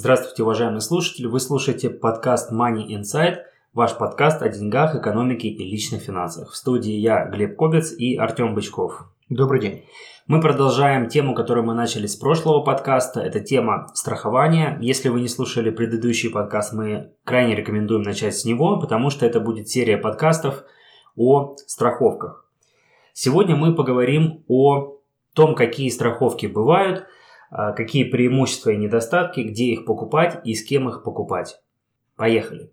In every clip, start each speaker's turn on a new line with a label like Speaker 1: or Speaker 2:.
Speaker 1: Здравствуйте, уважаемые слушатели! Вы слушаете подкаст Money Insight, ваш подкаст о деньгах, экономике и личных финансах. В студии я, Глеб Кобец и Артем Бычков.
Speaker 2: Добрый день.
Speaker 1: Мы продолжаем тему, которую мы начали с прошлого подкаста. Это тема страхования. Если вы не слушали предыдущий подкаст, мы крайне рекомендуем начать с него, потому что это будет серия подкастов о страховках. Сегодня мы поговорим о том, какие страховки бывают – какие преимущества и недостатки, где их покупать и с кем их покупать. Поехали!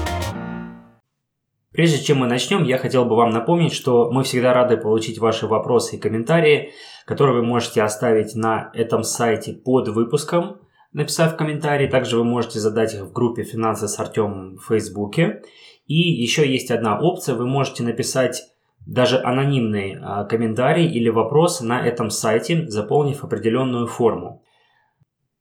Speaker 1: Прежде чем мы начнем, я хотел бы вам напомнить, что мы всегда рады получить ваши вопросы и комментарии, которые вы можете оставить на этом сайте под выпуском, написав комментарий. Также вы можете задать их в группе «Финансы с Артемом» в Фейсбуке. И еще есть одна опция, вы можете написать даже анонимный а, комментарий или вопрос на этом сайте, заполнив определенную форму.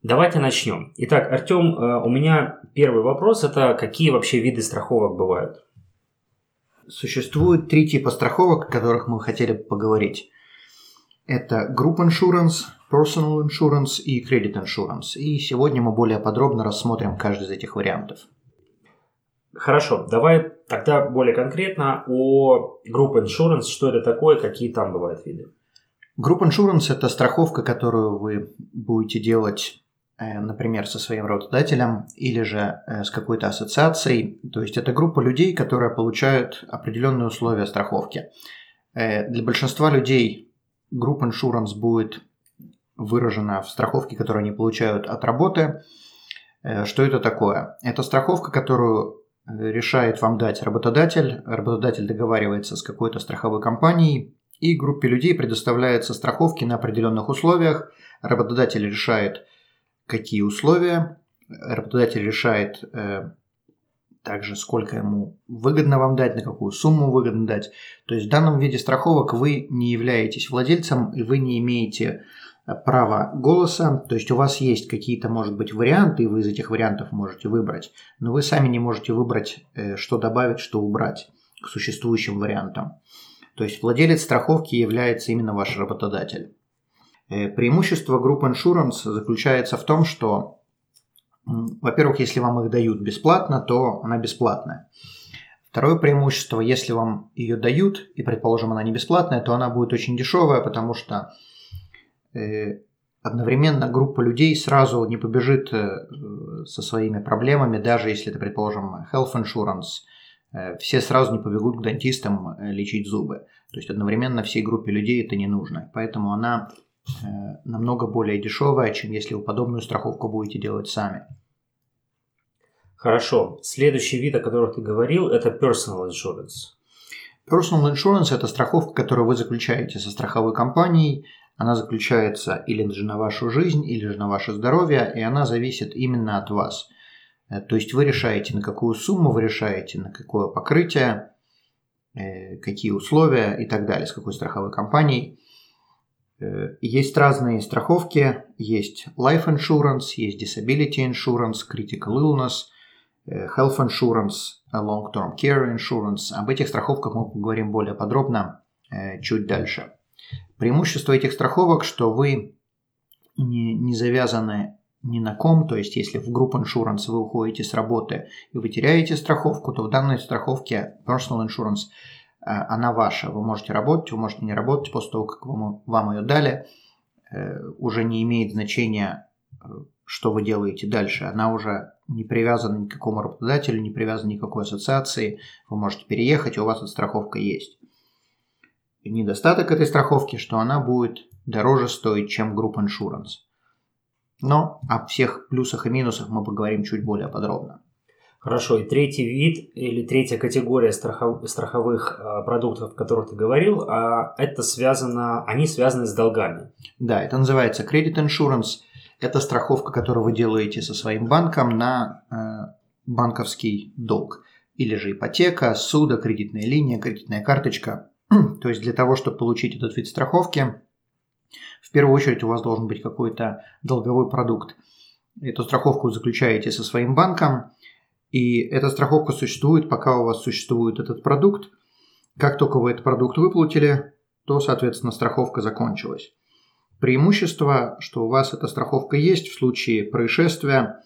Speaker 1: Давайте начнем. Итак, Артем, а, у меня первый вопрос – это какие вообще виды страховок бывают?
Speaker 2: Существует три типа страховок, о которых мы хотели поговорить. Это Group Insurance, Personal Insurance и Credit Insurance. И сегодня мы более подробно рассмотрим каждый из этих вариантов.
Speaker 1: Хорошо, давай тогда более конкретно о Group Insurance, что это такое, какие там бывают виды.
Speaker 2: Group Insurance – это страховка, которую вы будете делать например, со своим работодателем или же э, с какой-то ассоциацией. То есть это группа людей, которые получают определенные условия страховки. Э, для большинства людей группа insurance будет выражена в страховке, которую они получают от работы. Что это такое? Это страховка, которую решает вам дать работодатель. Работодатель договаривается с какой-то страховой компанией, и группе людей предоставляются страховки на определенных условиях. Работодатель решает, какие условия. Работодатель решает э, также, сколько ему выгодно вам дать, на какую сумму выгодно дать. То есть в данном виде страховок вы не являетесь владельцем и вы не имеете э, права голоса. То есть у вас есть какие-то, может быть, варианты, и вы из этих вариантов можете выбрать. Но вы сами не можете выбрать, э, что добавить, что убрать к существующим вариантам. То есть владелец страховки является именно ваш работодатель. Э, преимущество Group Insurance заключается в том, что, во-первых, если вам их дают бесплатно, то она бесплатная. Второе преимущество, если вам ее дают, и, предположим, она не бесплатная, то она будет очень дешевая, потому что э, одновременно группа людей сразу не побежит э, со своими проблемами, даже если это, предположим, health insurance, все сразу не побегут к дантистам лечить зубы. То есть одновременно всей группе людей это не нужно. Поэтому она намного более дешевая, чем если вы подобную страховку будете делать сами.
Speaker 1: Хорошо. Следующий вид, о котором ты говорил, это personal insurance.
Speaker 2: Personal insurance – это страховка, которую вы заключаете со страховой компанией. Она заключается или же на вашу жизнь, или же на ваше здоровье, и она зависит именно от вас. Э, то есть вы решаете, на какую сумму вы решаете, на какое покрытие, э, какие условия и так далее, с какой страховой компанией. Э, есть разные страховки, есть life insurance, есть disability insurance, critical illness, э, health insurance, long-term care insurance. Об этих страховках мы поговорим более подробно э, чуть дальше. Преимущество этих страховок, что вы не, не завязаны ни на ком, то есть если в группу insurance вы уходите с работы и вы теряете страховку, то в данной страховке personal insurance – она ваша. Вы можете работать, вы можете не работать после того, как вам, вам ее дали. Э, уже не имеет значения, э, что вы делаете дальше. Она уже не привязана ни к какому работодателю, не привязана ни к какой ассоциации. Вы можете переехать, у вас эта страховка есть. Недостаток этой страховки, что она будет дороже стоить, чем Group Insurance. Но о всех плюсах и минусах мы поговорим чуть более подробно.
Speaker 1: Хорошо, и третий вид или третья категория страхов, страховых э, продуктов, о которых ты говорил, э, это связано, они связаны с долгами.
Speaker 2: Да, это называется credit insurance. Это страховка, которую вы делаете со своим банком на э, банковский долг. Или же ипотека, суда, кредитная линия, кредитная карточка. То есть для того, чтобы получить этот вид страховки, в первую очередь у вас должен быть какой-то долговой продукт. Эту страховку заключаете со своим банком, и эта страховка существует, пока у вас существует этот продукт. Как только вы этот продукт выплатили, то, соответственно, страховка закончилась. Преимущество, что у вас эта страховка есть в случае происшествия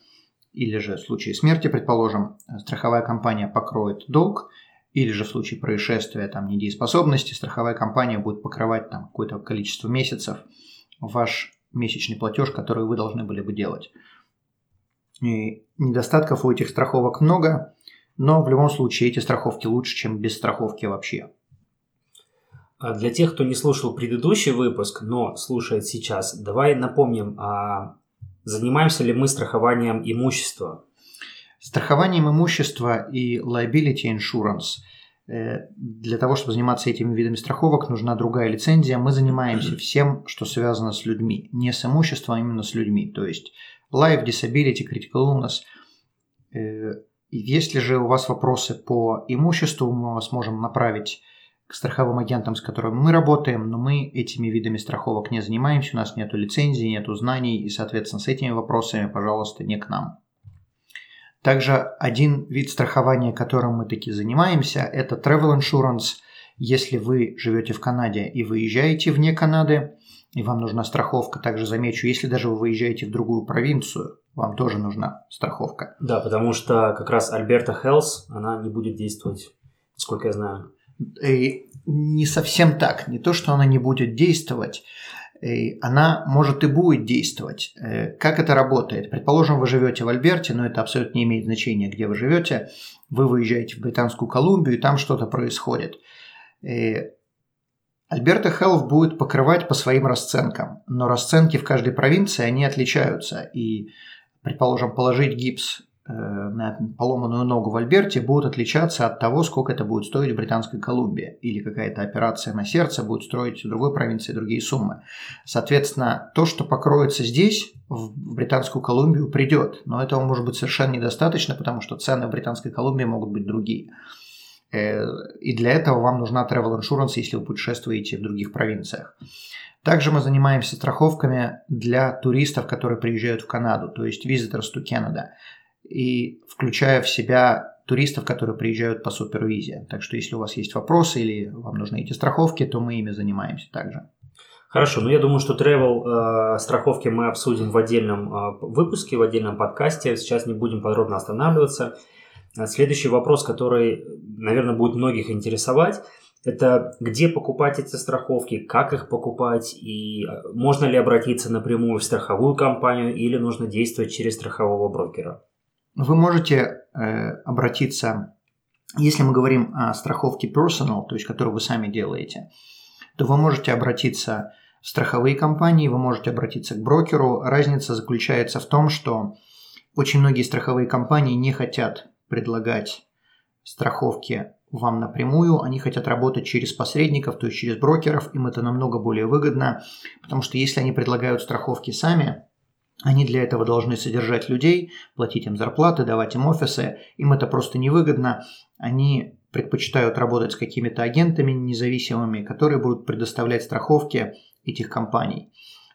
Speaker 2: или же в случае смерти, предположим, страховая компания покроет долг, или же в случае происшествия, там, недееспособности, страховая компания будет покрывать там какое-то количество месяцев ваш месячный платеж, который вы должны были бы делать. И недостатков у этих страховок много, но в любом случае эти страховки лучше, чем без страховки вообще.
Speaker 1: А для тех, кто не слушал предыдущий выпуск, но слушает сейчас, давай напомним, а занимаемся ли мы страхованием имущества?
Speaker 2: Страхованием имущества и liability insurance э, для того, чтобы заниматься этими видами страховок, нужна другая лицензия. Мы занимаемся всем, что связано с людьми. Не с имуществом, а именно с людьми. То есть life, disability, critical illness. Э, если же у вас вопросы по имуществу, мы вас можем направить к страховым агентам, с которыми мы работаем, но мы этими видами страховок не занимаемся, у нас нет лицензии, нет знаний, и, соответственно, с этими вопросами, пожалуйста, не к нам. Также один вид страхования, которым мы таки занимаемся, это travel insurance. Если вы живете в Канаде и выезжаете вне Канады, и вам нужна страховка, также замечу, если даже вы выезжаете в другую провинцию, вам тоже нужна страховка.
Speaker 1: Да, потому что как раз Альберта Хелс, она не будет действовать, сколько я знаю.
Speaker 2: И не совсем так. Не то, что она не будет действовать, она может и будет действовать. Э, как это работает? Предположим, вы живете в Альберте, но это абсолютно не имеет значения, где вы живете. Вы выезжаете в Британскую Колумбию, и там что-то происходит. Альберта Хелф будет покрывать по своим расценкам, но расценки в каждой провинции, они отличаются. И, предположим, положить гипс Э, на поломанную ногу в Альберте будут отличаться от того, сколько это будет стоить в Британской Колумбии. Или какая-то операция на сердце будет строить в другой провинции другие суммы. Соответственно, то, что покроется здесь, в Британскую Колумбию придет. Но этого может быть совершенно недостаточно, потому что цены в Британской Колумбии могут быть другие. И для этого вам нужна travel insurance, если вы путешествуете в других провинциях. Также мы занимаемся страховками для туристов, которые приезжают в Канаду, то есть visitors to Canada и включая в себя туристов, которые приезжают по супервизе. Так что если у вас есть вопросы или вам нужны эти страховки, то мы ими занимаемся также.
Speaker 1: Хорошо, ну я думаю, что travel э, страховки мы обсудим в отдельном э, выпуске, в отдельном подкасте. Сейчас не будем подробно останавливаться. А следующий вопрос, который, наверное, будет многих интересовать, это где покупать эти страховки, как их покупать и э, можно ли обратиться напрямую в страховую компанию или нужно действовать через страхового брокера.
Speaker 2: Вы можете э, обратиться, если мы говорим о страховке personal, то есть которую вы сами делаете, то вы можете обратиться в страховые компании, вы можете обратиться к брокеру. Разница заключается в том, что очень многие страховые компании не хотят предлагать страховки вам напрямую, они хотят работать через посредников, то есть через брокеров, им это намного более выгодно, потому что если они предлагают страховки сами, они для этого должны содержать людей, платить им зарплаты, давать им офисы. Им это просто невыгодно. Они предпочитают работать с какими-то агентами независимыми, которые будут предоставлять страховки этих компаний.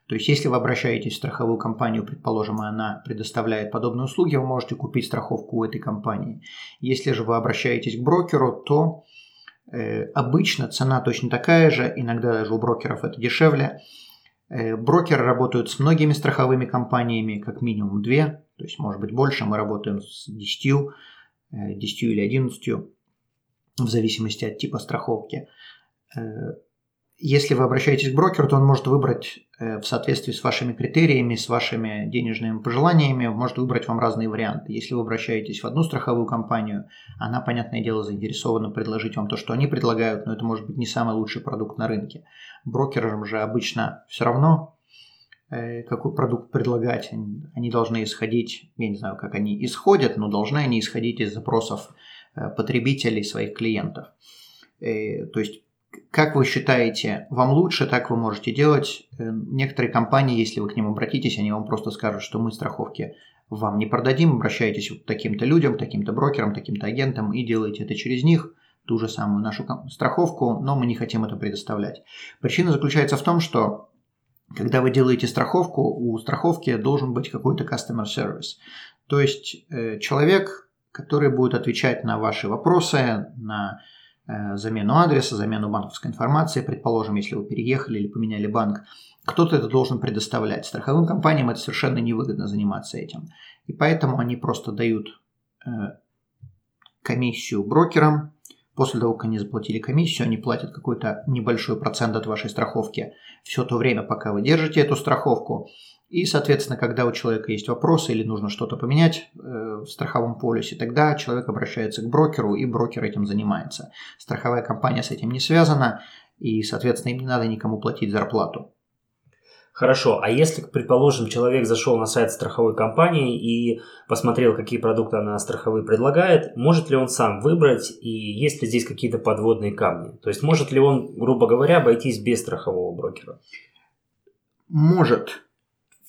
Speaker 2: То есть, если вы обращаетесь в страховую компанию, предположим, и она предоставляет подобные услуги, вы можете купить страховку у этой компании. Если же вы обращаетесь к брокеру, то э, обычно цена точно такая же, иногда даже у брокеров это дешевле. Э, брокеры работают с многими страховыми компаниями, как минимум две, то есть может быть больше. Мы работаем с 10, 10 э, или 11, в зависимости от типа страховки. Э, если вы обращаетесь к брокеру, то он может выбрать в соответствии с вашими критериями, с вашими денежными пожеланиями, может выбрать вам разные варианты. Если вы обращаетесь в одну страховую компанию, она, понятное дело, заинтересована предложить вам то, что они предлагают, но это может быть не самый лучший продукт на рынке. Брокерам же обычно все равно, э, какой продукт предлагать. Они должны исходить, я не знаю, как они исходят, но должны они исходить из запросов э, потребителей, своих клиентов. Э, то есть, как вы считаете, вам лучше, так вы можете делать. Некоторые компании, если вы к ним обратитесь, они вам просто скажут, что мы страховки вам не продадим, обращайтесь вот к таким-то людям, к таким-то брокерам, таким-то агентам и делайте это через них, ту же самую нашу страховку, но мы не хотим это предоставлять. Причина заключается в том, что когда вы делаете страховку, у страховки должен быть какой-то customer service. То есть э, человек, который будет отвечать на ваши вопросы, на э, замену адреса, замену банковской информации, предположим, если вы переехали или поменяли банк, кто-то это должен предоставлять. Страховым компаниям это совершенно невыгодно заниматься этим. И поэтому они просто дают э, комиссию брокерам, После того, как они заплатили комиссию, они платят какой-то небольшой процент от вашей страховки все то время, пока вы держите эту страховку. И, соответственно, когда у человека есть вопросы или нужно что-то поменять э, в страховом полюсе, тогда человек обращается к брокеру, и брокер этим занимается. Страховая компания с этим не связана, и, соответственно, им не надо никому платить зарплату.
Speaker 1: Хорошо, а если, предположим, человек зашел на сайт страховой компании и посмотрел, какие продукты она страховые предлагает, может ли он сам выбрать и есть ли здесь какие-то подводные камни? То есть может ли он, грубо говоря, обойтись без страхового брокера?
Speaker 2: Может,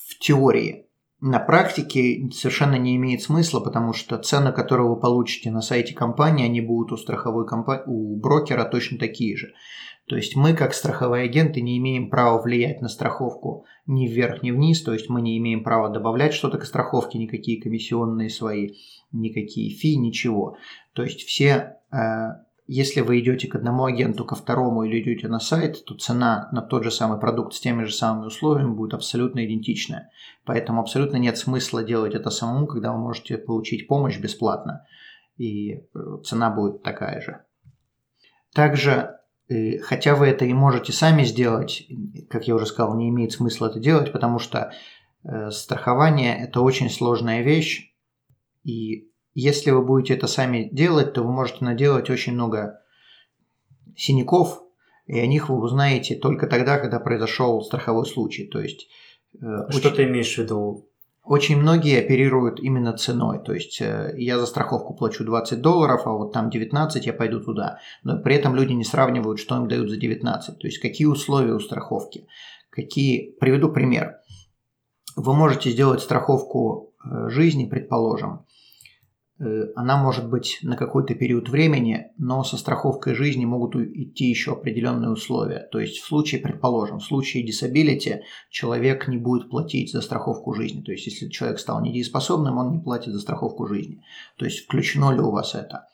Speaker 2: в теории. На практике совершенно не имеет смысла, потому что цены, которые вы получите на сайте компании, они будут у страховой компании, у брокера точно такие же. То есть мы, как страховые агенты, не имеем права влиять на страховку ни вверх, ни вниз. То есть мы не имеем права добавлять что-то к страховке, никакие комиссионные свои, никакие фи, ничего. То есть все, э, если вы идете к одному агенту, ко второму или идете на сайт, то цена на тот же самый продукт с теми же самыми условиями будет абсолютно идентичная. Поэтому абсолютно нет смысла делать это самому, когда вы можете получить помощь бесплатно. И э, цена будет такая же. Также Хотя вы это и можете сами сделать, как я уже сказал, не имеет смысла это делать, потому что э, страхование – это очень сложная вещь, и если вы будете это сами делать, то вы можете наделать очень много синяков, и о них вы узнаете только тогда, когда произошел страховой случай. То есть,
Speaker 1: э, Что очень... ты имеешь в виду?
Speaker 2: Очень многие оперируют именно ценой, то есть э, я за страховку плачу 20 долларов, а вот там 19 я пойду туда. Но при этом люди не сравнивают, что им дают за 19, то есть какие условия у страховки. Какие... Приведу пример. Вы можете сделать страховку э, жизни, предположим, она может быть на какой-то период времени, но со страховкой жизни могут идти еще определенные условия. То есть в случае, предположим, в случае disability человек не будет платить за страховку жизни. То есть если человек стал недееспособным, он не платит за страховку жизни. То есть включено ли у вас это?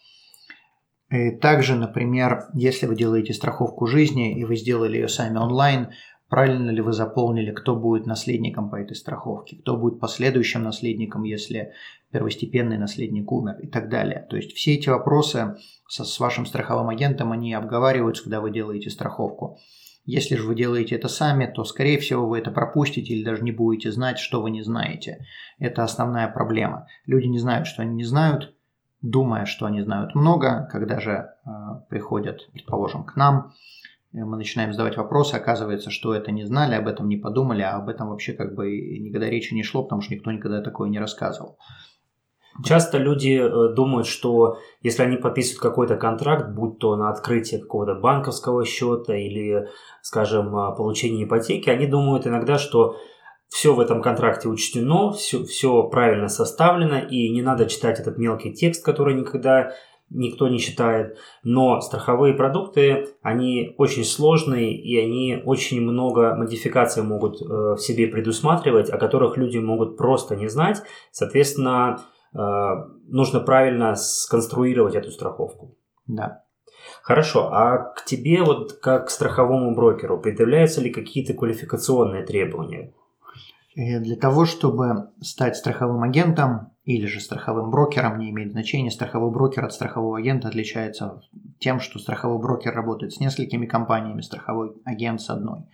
Speaker 2: И также, например, если вы делаете страховку жизни и вы сделали ее сами онлайн, правильно ли вы заполнили, кто будет наследником по этой страховке, кто будет последующим наследником, если первостепенный наследник умер и так далее. То есть все эти вопросы со, с вашим страховым агентом, они обговариваются, когда вы делаете страховку. Если же вы делаете это сами, то, скорее всего, вы это пропустите или даже не будете знать, что вы не знаете. Это основная проблема. Люди не знают, что они не знают, думая, что они знают много, когда же э, приходят, предположим, к нам, мы начинаем задавать вопросы, оказывается, что это не знали, об этом не подумали, а об этом вообще как бы никогда речи не шло, потому что никто никогда такое не рассказывал.
Speaker 1: Часто люди э, думают, что если они подписывают какой-то контракт, будь то на открытие какого-то банковского счета или, скажем, получение ипотеки, они думают иногда, что все в этом контракте учтено, все, все правильно составлено, и не надо читать этот мелкий текст, который никогда никто не читает. Но страховые продукты, они очень сложные и они очень много модификаций могут э, в себе предусматривать, о которых люди могут просто не знать. Соответственно, э, нужно правильно сконструировать эту страховку.
Speaker 2: Да.
Speaker 1: Хорошо, а к тебе вот как к страховому брокеру предъявляются ли какие-то квалификационные требования?
Speaker 2: И для того, чтобы стать страховым агентом, или же страховым брокером, не имеет значения. Страховой брокер от страхового агента отличается тем, что страховой брокер работает с несколькими компаниями, страховой агент с одной.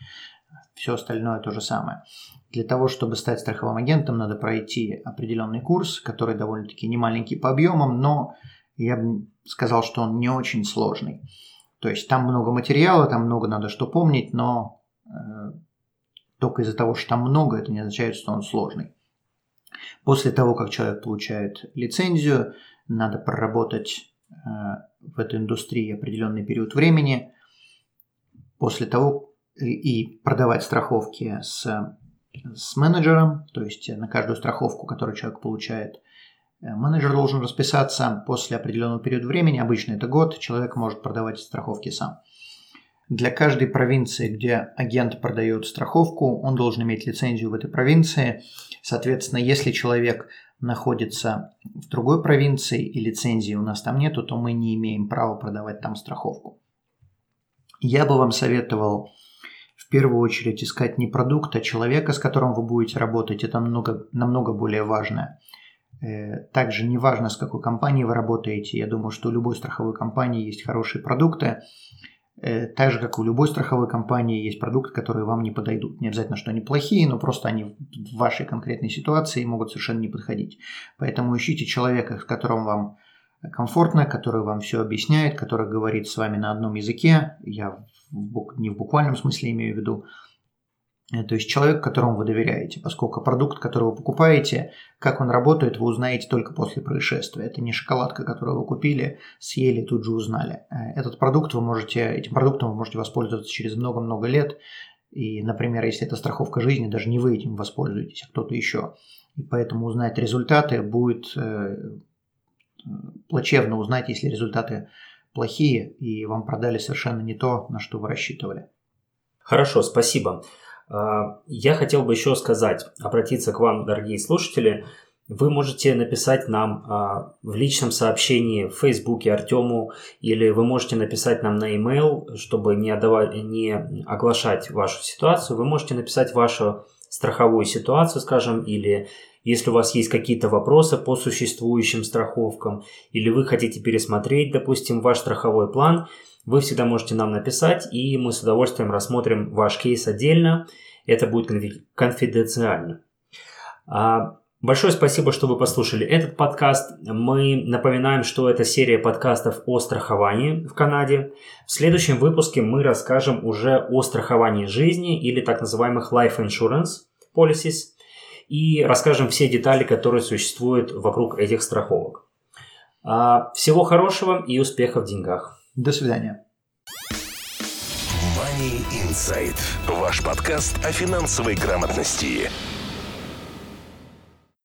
Speaker 2: Все остальное то же самое. Для того, чтобы стать страховым агентом, надо пройти определенный курс, который довольно-таки не маленький по объемам, но я бы сказал, что он не очень сложный. То есть там много материала, там много надо что помнить, но э, только из-за того, что там много, это не означает, что он сложный. После того, как человек получает лицензию, надо проработать э, в этой индустрии определенный период времени. После того и продавать страховки с с менеджером, то есть на каждую страховку, которую человек получает. Э, менеджер должен расписаться после определенного периода времени, обычно это год, человек может продавать страховки сам. Для каждой провинции, где агент продает страховку, он должен иметь лицензию в этой провинции. Соответственно, если человек находится в другой провинции и лицензии у нас там нету, то мы не имеем права продавать там страховку. Я бы вам советовал в первую очередь искать не продукт, а человека, с которым вы будете работать. Это намного, намного более важно. Э, также не важно, с какой компанией вы работаете. Я думаю, что у любой страховой компании есть хорошие продукты. Э, так же, как у любой страховой компании, есть продукты, которые вам не подойдут. Не обязательно, что они плохие, но просто они в вашей конкретной ситуации могут совершенно не подходить. Поэтому ищите человека, с которым вам комфортно, который вам все объясняет, который говорит с вами на одном языке. Я не в буквальном смысле имею в виду, то есть человек, которому вы доверяете, поскольку продукт, который вы покупаете, как он работает, вы узнаете только после происшествия. Это не шоколадка, которую вы купили, съели, тут же узнали. Э, этот продукт вы можете, этим продуктом вы можете воспользоваться через много-много лет. И, например, если это страховка жизни, даже не вы этим воспользуетесь, а кто-то еще. И поэтому узнать результаты будет э, плачевно узнать, если результаты плохие, и вам продали совершенно не то, на что вы рассчитывали.
Speaker 1: Хорошо, спасибо. А, я хотел бы еще сказать, обратиться к вам, дорогие слушатели. Вы можете написать нам а, в личном сообщении в Фейсбуке Артему, или вы можете написать нам на e-mail, чтобы не, отдавать, не оглашать вашу ситуацию. Вы можете написать вашу страховую ситуацию, скажем, или если у вас есть какие-то вопросы по существующим страховкам, или вы хотите пересмотреть, допустим, ваш страховой план – вы всегда можете нам написать, и мы с удовольствием рассмотрим ваш кейс отдельно. Это будет конфиденциально. А, большое спасибо, что вы послушали этот подкаст. Мы напоминаем, что это серия подкастов о страховании в Канаде. В следующем выпуске мы расскажем уже о страховании жизни или так называемых life insurance policies и расскажем все детали, которые существуют вокруг этих страховок. А, всего хорошего и успехов в деньгах.
Speaker 2: До свидания.
Speaker 3: Money Insight. Ваш подкаст о финансовой грамотности.